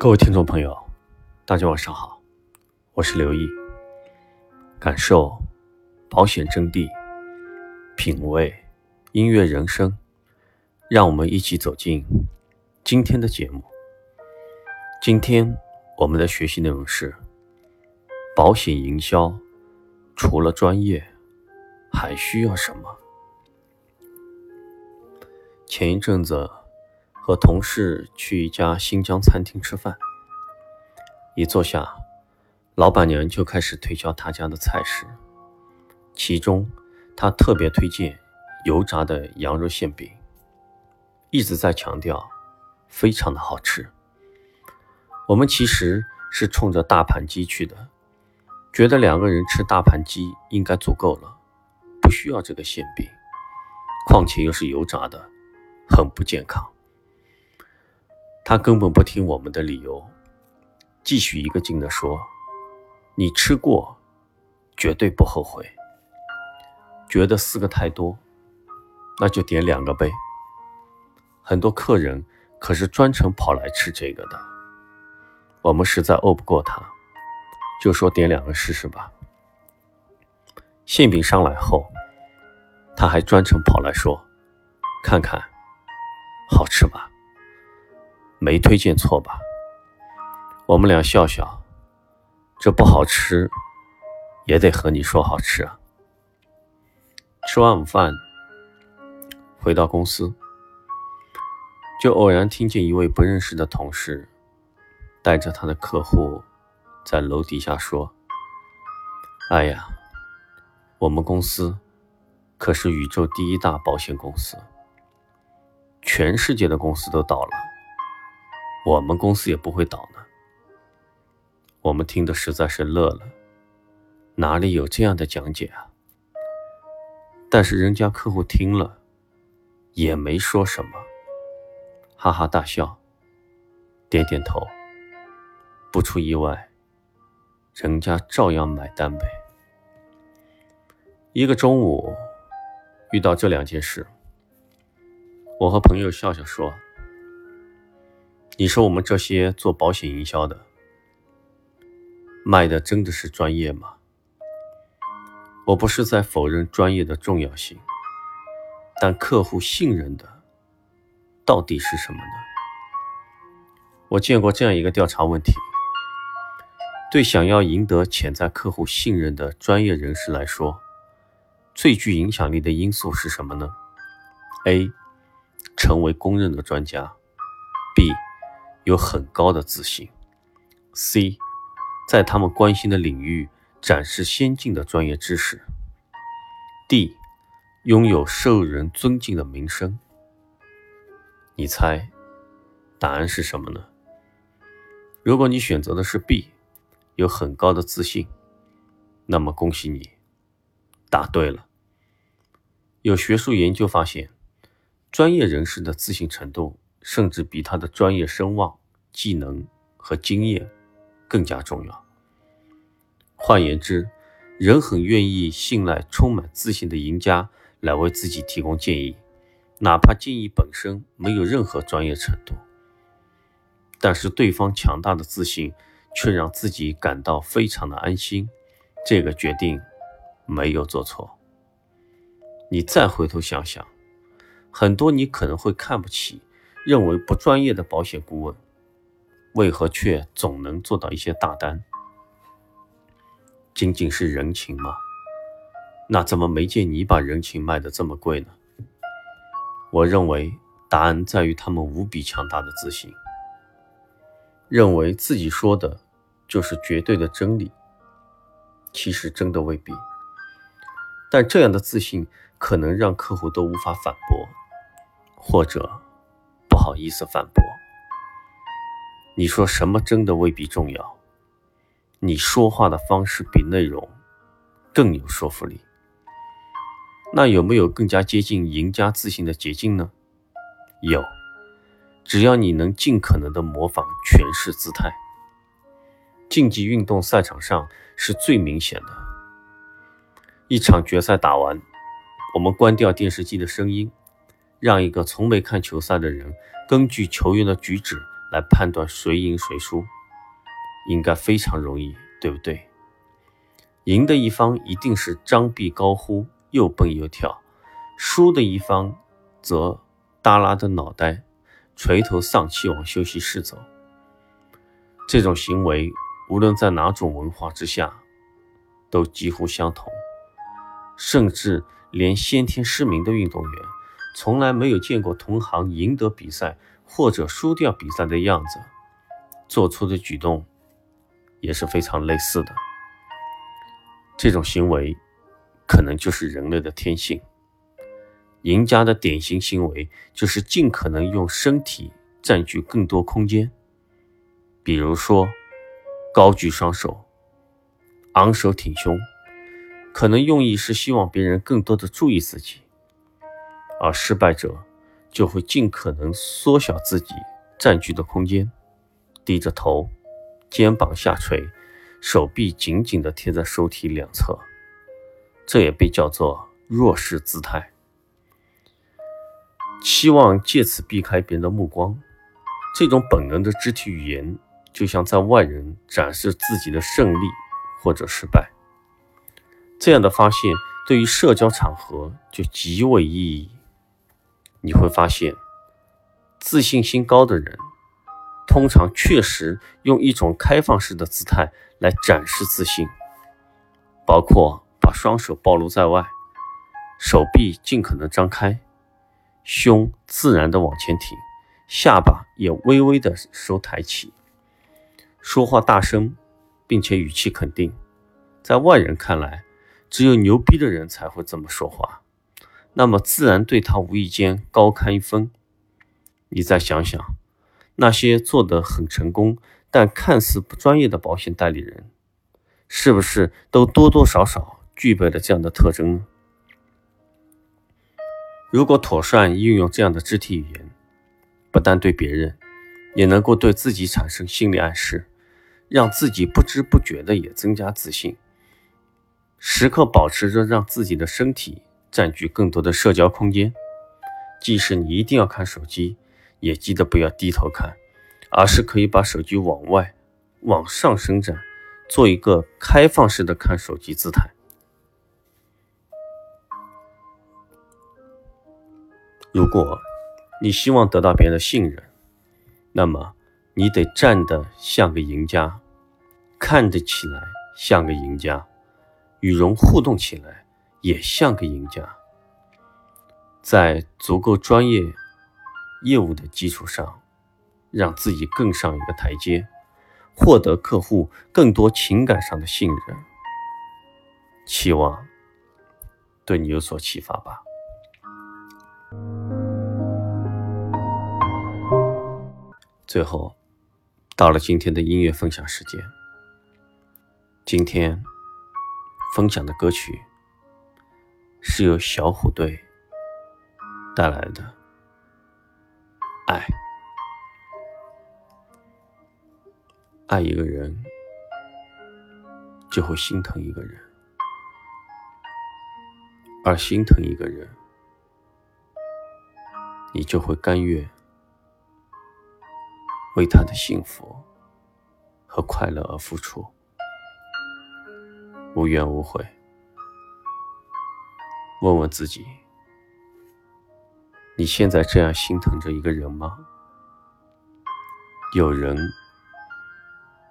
各位听众朋友，大家晚上好，我是刘毅。感受保险真谛，品味音乐人生，让我们一起走进今天的节目。今天我们的学习内容是：保险营销除了专业，还需要什么？前一阵子。和同事去一家新疆餐厅吃饭，一坐下，老板娘就开始推销他家的菜式，其中她特别推荐油炸的羊肉馅饼，一直在强调非常的好吃。我们其实是冲着大盘鸡去的，觉得两个人吃大盘鸡应该足够了，不需要这个馅饼，况且又是油炸的，很不健康。他根本不听我们的理由，继续一个劲地说：“你吃过，绝对不后悔。觉得四个太多，那就点两个呗。很多客人可是专程跑来吃这个的。我们实在拗不过他，就说点两个试试吧。馅饼上来后，他还专程跑来说：看看，好吃吧？”没推荐错吧？我们俩笑笑，这不好吃，也得和你说好吃啊。吃完午饭，回到公司，就偶然听见一位不认识的同事，带着他的客户，在楼底下说：“哎呀，我们公司可是宇宙第一大保险公司，全世界的公司都倒了。”我们公司也不会倒呢。我们听的实在是乐了，哪里有这样的讲解啊？但是人家客户听了，也没说什么，哈哈大笑，点点头。不出意外，人家照样买单呗。一个中午，遇到这两件事，我和朋友笑笑说。你说我们这些做保险营销的，卖的真的是专业吗？我不是在否认专业的重要性，但客户信任的到底是什么呢？我见过这样一个调查问题：对想要赢得潜在客户信任的专业人士来说，最具影响力的因素是什么呢？A. 成为公认的专家。B. 有很高的自信。C，在他们关心的领域展示先进的专业知识。D，拥有受人尊敬的名声。你猜，答案是什么呢？如果你选择的是 B，有很高的自信，那么恭喜你，答对了。有学术研究发现，专业人士的自信程度。甚至比他的专业声望、技能和经验更加重要。换言之，人很愿意信赖充满自信的赢家来为自己提供建议，哪怕建议本身没有任何专业程度。但是对方强大的自信却让自己感到非常的安心，这个决定没有做错。你再回头想想，很多你可能会看不起。认为不专业的保险顾问，为何却总能做到一些大单？仅仅是人情吗？那怎么没见你把人情卖得这么贵呢？我认为答案在于他们无比强大的自信，认为自己说的就是绝对的真理。其实真的未必，但这样的自信可能让客户都无法反驳，或者。不好意思反驳。你说什么真的未必重要，你说话的方式比内容更有说服力。那有没有更加接近赢家自信的捷径呢？有，只要你能尽可能的模仿诠释姿态。竞技运动赛场上是最明显的。一场决赛打完，我们关掉电视机的声音。让一个从没看球赛的人根据球员的举止来判断谁赢谁输，应该非常容易，对不对？赢的一方一定是张臂高呼，又蹦又跳；输的一方则耷拉着脑袋，垂头丧气往休息室走。这种行为，无论在哪种文化之下，都几乎相同，甚至连先天失明的运动员。从来没有见过同行赢得比赛或者输掉比赛的样子，做出的举动也是非常类似的。这种行为可能就是人类的天性。赢家的典型行为就是尽可能用身体占据更多空间，比如说高举双手、昂首挺胸，可能用意是希望别人更多的注意自己。而失败者就会尽可能缩小自己占据的空间，低着头，肩膀下垂，手臂紧紧地贴在手体两侧，这也被叫做弱势姿态。期望借此避开别人的目光，这种本能的肢体语言就像在外人展示自己的胜利或者失败。这样的发现对于社交场合就极为意义。你会发现，自信心高的人通常确实用一种开放式的姿态来展示自信，包括把双手暴露在外，手臂尽可能张开，胸自然的往前挺，下巴也微微的收抬起，说话大声，并且语气肯定。在外人看来，只有牛逼的人才会这么说话。那么自然对他无意间高看一分。你再想想，那些做得很成功但看似不专业的保险代理人，是不是都多多少少具备了这样的特征呢？如果妥善运用这样的肢体语言，不但对别人，也能够对自己产生心理暗示，让自己不知不觉的也增加自信，时刻保持着让自己的身体。占据更多的社交空间，即使你一定要看手机，也记得不要低头看，而是可以把手机往外、往上伸展，做一个开放式的看手机姿态。如果你希望得到别人的信任，那么你得站得像个赢家，看得起来像个赢家，与人互动起来。也像个赢家，在足够专业业务的基础上，让自己更上一个台阶，获得客户更多情感上的信任，期望对你有所启发吧。最后，到了今天的音乐分享时间，今天分享的歌曲。是由小虎队带来的爱，爱一个人就会心疼一个人，而心疼一个人，你就会甘愿为他的幸福和快乐而付出，无怨无悔。问问自己：你现在这样心疼着一个人吗？有人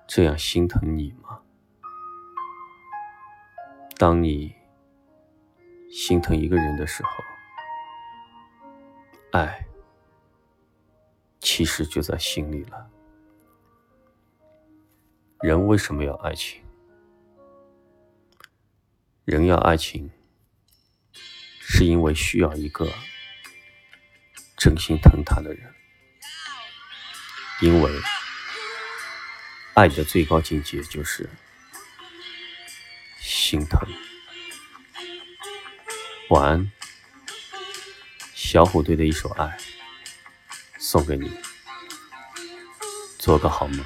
这样心疼你吗？当你心疼一个人的时候，爱其实就在心里了。人为什么要爱情？人要爱情。是因为需要一个真心疼他的人，因为爱的最高境界就是心疼。晚安，小虎队的一首《爱》送给你，做个好梦。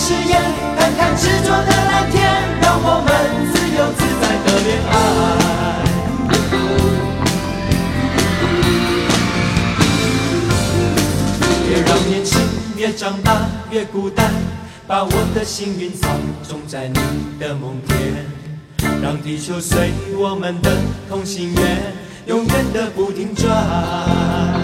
誓言，看看执着的蓝天，让我们自由自在的恋爱。别让年轻越长大越孤单，把我的幸运草种在你的梦田，让地球随我们的同心圆，永远的不停转。